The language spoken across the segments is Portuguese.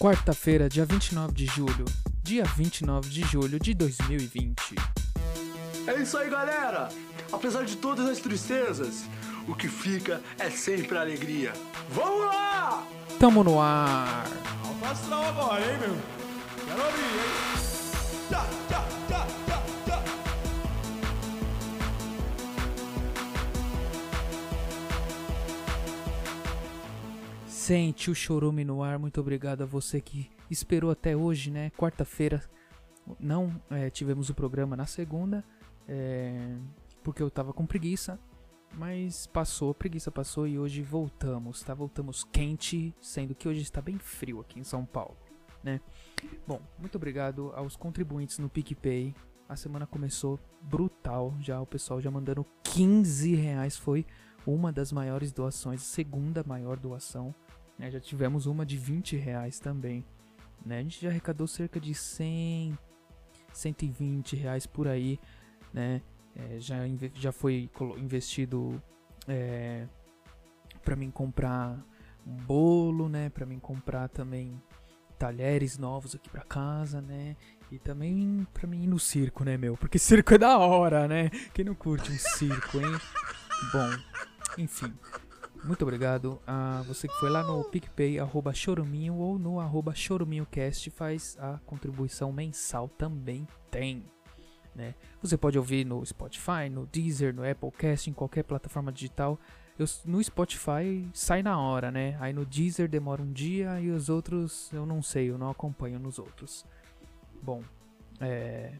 Quarta-feira, dia 29 de julho. Dia 29 de julho de 2020. É isso aí, galera! Apesar de todas as tristezas, o que fica é sempre a alegria. Vamos lá! Tamo no ar! Alfa agora, hein, meu? Quero ouvir, hein? Tchá, Sente o chorume no ar. Muito obrigado a você que esperou até hoje, né? Quarta-feira. Não é, tivemos o programa na segunda, é, porque eu tava com preguiça. Mas passou, a preguiça passou e hoje voltamos, tá? Voltamos quente, sendo que hoje está bem frio aqui em São Paulo, né? Bom, muito obrigado aos contribuintes no PicPay. A semana começou brutal, já o pessoal já mandando 15 reais. Foi uma das maiores doações, segunda maior doação. Né? Já tivemos uma de 20 reais também. Né? A gente já arrecadou cerca de 100, 120 reais por aí. Né? É, já, já foi investido é, para mim comprar um bolo, né? Para mim comprar também talheres novos aqui pra casa, né? E também pra mim ir no circo, né, meu? Porque circo é da hora, né? Quem não curte um circo, hein? Bom, enfim. Muito obrigado a você que foi lá no PicPay, arroba Choruminho ou no arroba ChoruminhoCast faz a contribuição mensal também tem. Né? Você pode ouvir no Spotify, no Deezer, no Applecast, em qualquer plataforma digital. Eu, no Spotify sai na hora, né? Aí no Deezer demora um dia e os outros eu não sei, eu não acompanho nos outros. Bom, é.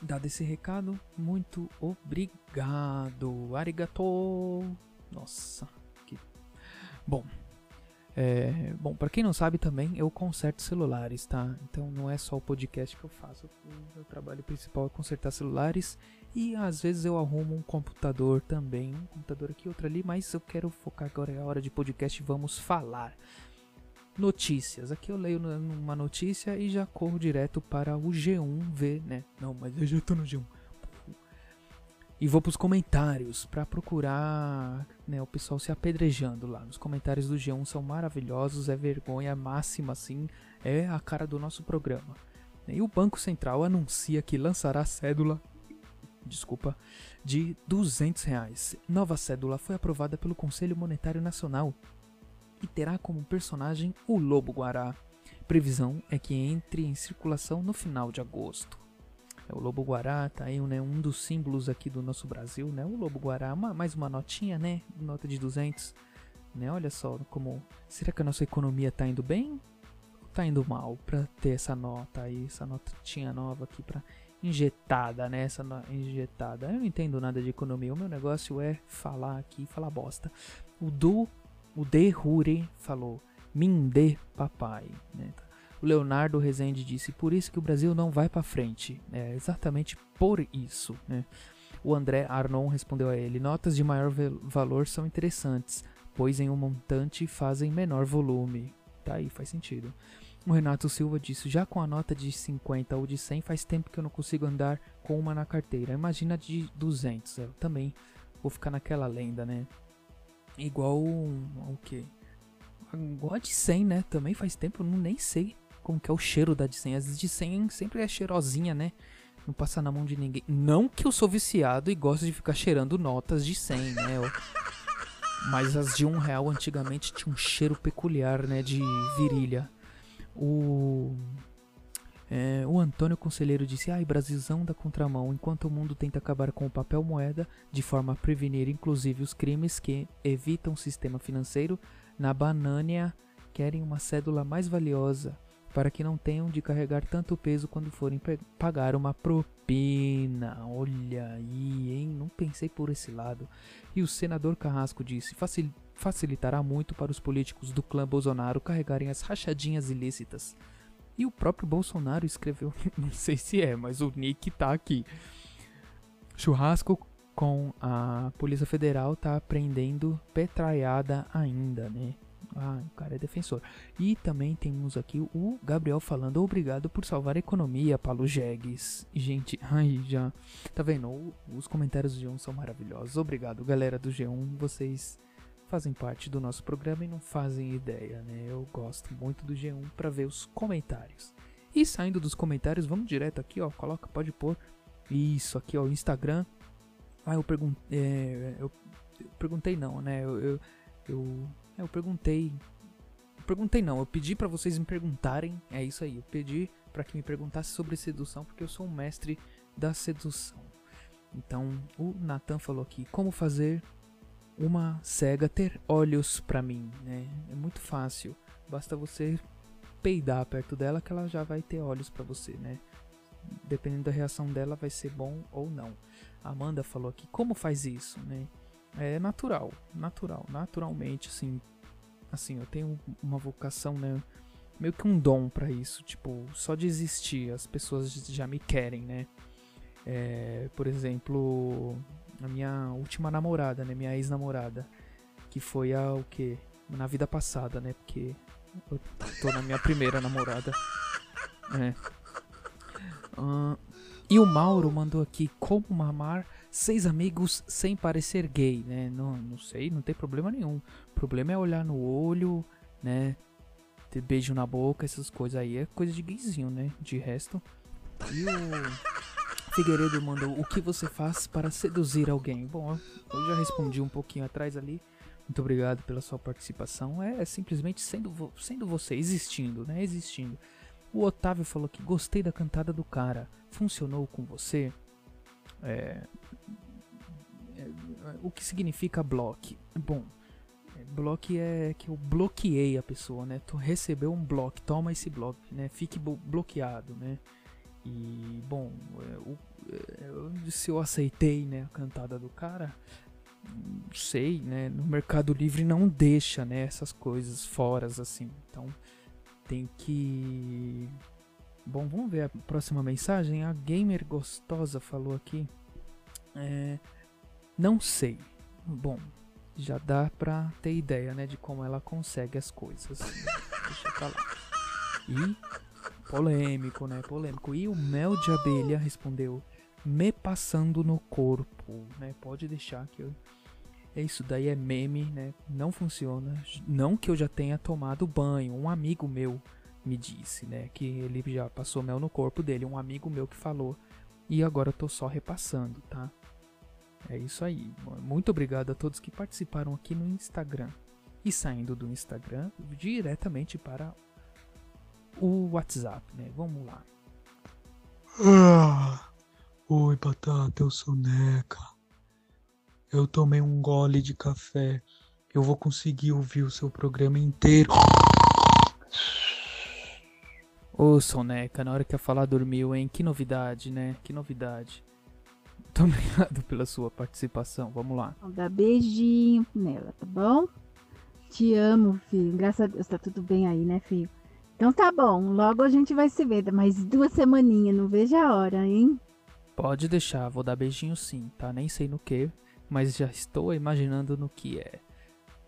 Dado esse recado, muito obrigado. Arigato. Nossa, que. Bom. É, bom, para quem não sabe também, eu conserto celulares, tá? Então não é só o podcast que eu faço. O meu trabalho principal é consertar celulares e às vezes eu arrumo um computador também, um computador aqui, outro ali, mas eu quero focar agora é a hora de podcast, vamos falar. Notícias. Aqui eu leio uma notícia e já corro direto para o G1 ver, né? Não, mas eu já tô no G1. E vou pros comentários pra procurar, né, o pessoal se apedrejando lá. Os comentários do G1 são maravilhosos, é vergonha máxima assim, é a cara do nosso programa. E o Banco Central anuncia que lançará cédula, desculpa, de 200 reais. Nova cédula foi aprovada pelo Conselho Monetário Nacional e terá como personagem o Lobo Guará. Previsão é que entre em circulação no final de agosto. É, o Lobo Guará tá aí né, um dos símbolos aqui do nosso Brasil, né? O Lobo Guará, uma- mais uma notinha, né? Nota de 200, né? Olha só como será que a nossa economia tá indo bem ou tá indo mal para ter essa nota aí, essa notinha nova aqui para injetada, né? Essa injetada. Eu não entendo nada de economia, o meu negócio é falar aqui, falar bosta. O do o De Hure falou: Minde papai. Né? O Leonardo Rezende disse: Por isso que o Brasil não vai pra frente. É exatamente por isso. Né? O André Arnon respondeu a ele: Notas de maior valor são interessantes, pois em um montante fazem menor volume. Tá aí, faz sentido. O Renato Silva disse: Já com a nota de 50 ou de 100, faz tempo que eu não consigo andar com uma na carteira. Imagina de 200. Eu também vou ficar naquela lenda, né? Igual o que? Igual a de 100, né? Também faz tempo, eu não nem sei como que é o cheiro da 100. As de 100 sempre é cheirosinha, né? Não passa na mão de ninguém. Não que eu sou viciado e gosto de ficar cheirando notas de 100, né? Mas as de um real antigamente tinha um cheiro peculiar, né? De virilha. O... é, o Antônio Conselheiro disse: Ai, Brasilzão da contramão, enquanto o mundo tenta acabar com o papel moeda de forma a prevenir inclusive os crimes que evitam o sistema financeiro, na Banânia querem uma cédula mais valiosa para que não tenham de carregar tanto peso quando forem pagar uma propina. Olha aí, hein? Não pensei por esse lado. E o senador Carrasco disse: "Facil- facilitará muito para os políticos do clã Bolsonaro carregarem as rachadinhas ilícitas. E o próprio Bolsonaro escreveu, não sei se é, mas o nick tá aqui. Churrasco com a Polícia Federal tá prendendo petraiada ainda, né? Ah, o cara é defensor. E também temos aqui o Gabriel falando obrigado por salvar a economia, Paulo Jegues. Gente, ai, já. Tá vendo? O- Os comentários do G1 são maravilhosos. Obrigado, galera do G1. Vocês fazem parte do nosso programa e não fazem ideia, né? Eu gosto muito do G1 para ver os comentários. E saindo dos comentários, vamos direto aqui, ó. Coloca, pode pôr. Isso aqui, ó, Instagram. Ah, eu perguntei. É, eu, eu, perguntei não, né? Eu, eu, eu, eu perguntei. Perguntei não, eu pedi para vocês me perguntarem. É isso aí, eu pedi para que me perguntasse sobre sedução, porque eu sou um mestre da sedução. Então, o Nathan falou aqui: como fazer uma cega ter olhos para mim, né? É muito fácil. Basta você peidar perto dela que ela já vai ter olhos para você, né? Dependendo da reação dela, vai ser bom ou não. Amanda falou aqui: como faz isso, né? É natural, natural, naturalmente, assim. Assim, eu tenho uma vocação, né? Meio que um dom para isso. Tipo, só de existir, as pessoas já me querem, né? É, por exemplo, a minha última namorada, né? Minha ex-namorada. Que foi a o que? Na vida passada, né? Porque eu tô na minha primeira namorada. É. Uh, e o Mauro mandou aqui como mamar seis amigos sem parecer gay, né? Não, não sei, não tem problema nenhum. O problema é olhar no olho, né? Ter beijo na boca, essas coisas aí é coisa de gayzinho, né? De resto. E o Figueiredo mandou o que você faz para seduzir alguém? Bom, eu já respondi um pouquinho atrás ali. Muito obrigado pela sua participação. É, é simplesmente sendo, sendo você, existindo, né? Existindo. O Otávio falou que gostei da cantada do cara. Funcionou com você? É, é, o que significa block? Bom, block é que eu bloqueei a pessoa, né? Tu recebeu um bloco, toma esse bloco, né? Fique bloqueado, né? E bom, é, é, se eu aceitei, né, a cantada do cara, sei, né? No Mercado Livre não deixa, né? Essas coisas fora, assim. Então tem que. Bom, vamos ver a próxima mensagem. A gamer gostosa falou aqui. É, não sei. Bom, já dá pra ter ideia, né? De como ela consegue as coisas. Deixa eu falar. E polêmico, né? Polêmico. E o mel de abelha respondeu: me passando no corpo, né? Pode deixar que eu é isso daí é meme, né? Não funciona. Não que eu já tenha tomado banho. Um amigo meu me disse, né? Que ele já passou mel no corpo dele. Um amigo meu que falou. E agora eu tô só repassando, tá? É isso aí. Muito obrigado a todos que participaram aqui no Instagram. E saindo do Instagram, diretamente para o WhatsApp, né? Vamos lá. Ah, oi, Batata, eu sou Neca. Eu tomei um gole de café. Eu vou conseguir ouvir o seu programa inteiro. Ô, Soneca, na hora que a falar dormiu, hein? Que novidade, né? Que novidade. Muito obrigado pela sua participação. Vamos lá. Vou dar beijinho nela, tá bom? Te amo, filho. Graças a Deus, tá tudo bem aí, né, filho? Então tá bom, logo a gente vai se ver. Mais duas semaninhas, não vejo a hora, hein? Pode deixar, vou dar beijinho sim, tá? Nem sei no que, mas já estou imaginando no que é.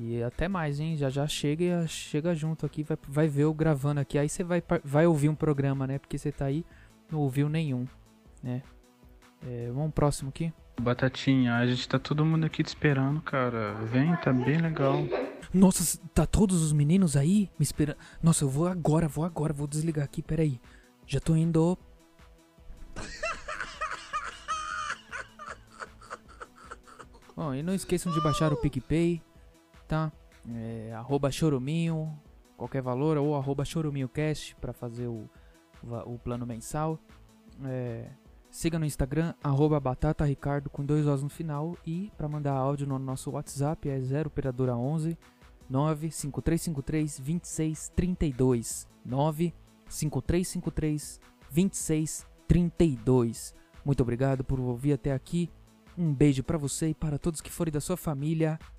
E até mais, hein? Já já chega chega junto aqui, vai, vai ver eu gravando aqui. Aí você vai, vai ouvir um programa, né? Porque você tá aí, não ouviu nenhum, né? É, vamos próximo aqui. Batatinha, a gente tá todo mundo aqui te esperando, cara. Vem, tá bem legal. Nossa, tá todos os meninos aí me esperando. Nossa, eu vou agora, vou agora, vou desligar aqui, peraí. Já tô indo. Bom, e não esqueçam de baixar o PicPay, tá? É, arroba choruminho, qualquer valor, ou arroba choruminhocast pra fazer o, o plano mensal. É, siga no Instagram, arroba batataricardo com dois Os no final. E para mandar áudio no nosso WhatsApp é 0 operadora 11 95353 2632 95353 2632. Muito obrigado por ouvir até aqui. Um beijo para você e para todos que forem da sua família